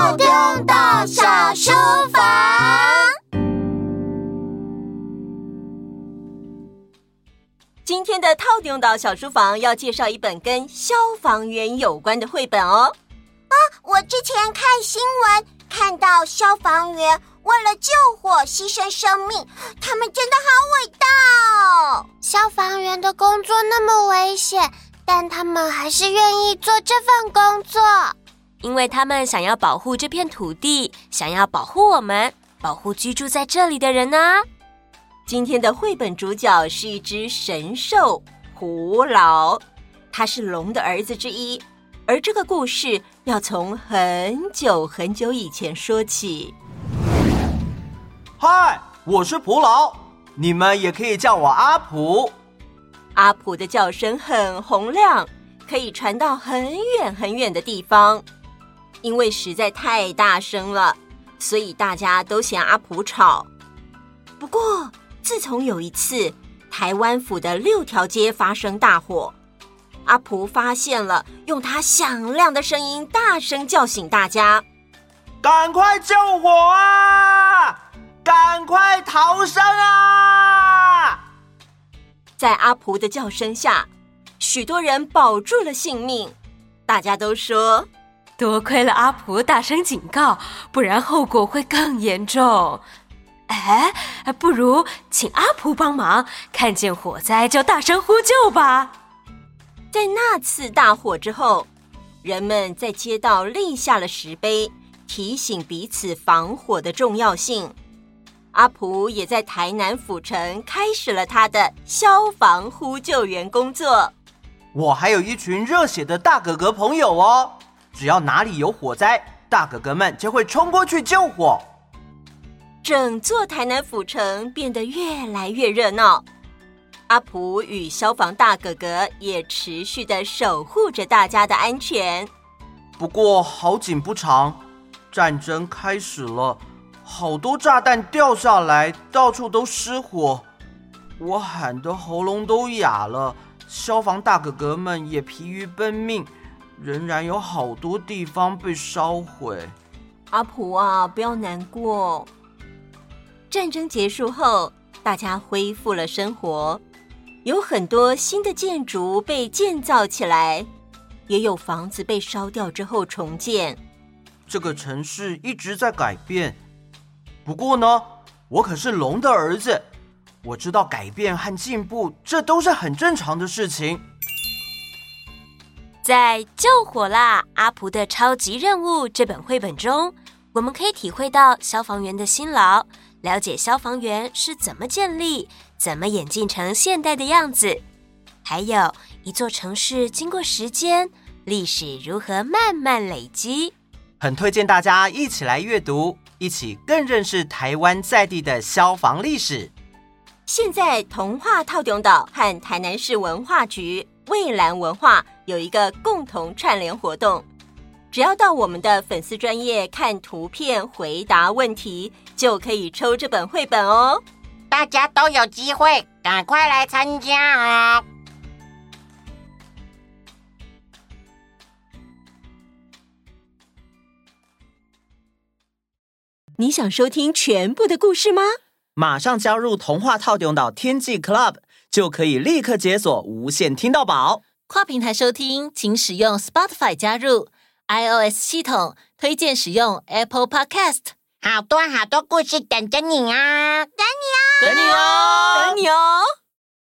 套用岛小书房，今天的套用岛小书房要介绍一本跟消防员有关的绘本哦。啊，我之前看新闻看到消防员为了救火牺牲生命，他们真的好伟大哦。消防员的工作那么危险，但他们还是愿意做这份工作。因为他们想要保护这片土地，想要保护我们，保护居住在这里的人呢、啊。今天的绘本主角是一只神兽蒲牢，他是龙的儿子之一。而这个故事要从很久很久以前说起。嗨，我是蒲老，你们也可以叫我阿蒲。阿蒲的叫声很洪亮，可以传到很远很远的地方。因为实在太大声了，所以大家都嫌阿蒲吵。不过，自从有一次台湾府的六条街发生大火，阿蒲发现了，用他响亮的声音大声叫醒大家：“赶快救火啊！赶快逃生啊！”在阿蒲的叫声下，许多人保住了性命。大家都说：“多亏了阿蒲大声警告，不然后果会更严重。”哎，不如请阿蒲帮忙，看见火灾就大声呼救吧。在那次大火之后，人们在街道立下了石碑，提醒彼此防火的重要性。阿蒲也在台南府城开始了他的消防呼救员工作。我还有一群热血的大哥哥朋友哦，只要哪里有火灾，大哥哥们就会冲过去救火。整座台南府城变得越来越热闹，阿普与消防大哥哥也持续的守护着大家的安全。不过好景不长，战争开始了，好多炸弹掉下来，到处都失火，我喊得喉咙都哑了。消防大哥哥们也疲于奔命，仍然有好多地方被烧毁。阿普啊，不要难过。战争结束后，大家恢复了生活，有很多新的建筑被建造起来，也有房子被烧掉之后重建。这个城市一直在改变。不过呢，我可是龙的儿子，我知道改变和进步，这都是很正常的事情。在《救火啦！阿蒲的超级任务》这本绘本中，我们可以体会到消防员的辛劳。了解消防员是怎么建立、怎么演进成现代的样子，还有一座城市经过时间、历史如何慢慢累积。很推荐大家一起来阅读，一起更认识台湾在地的消防历史。现在童话套用岛和台南市文化局、蔚蓝文化有一个共同串联活动。只要到我们的粉丝专业看图片回答问题，就可以抽这本绘本哦！大家都有机会，赶快来参加啊！你想收听全部的故事吗？马上加入童话套用岛天际 Club，就可以立刻解锁无线听到宝。跨平台收听，请使用 Spotify 加入。iOS 系统推荐使用 Apple Podcast，好多好多故事等着你啊！等你哦，等你哦，等你哦。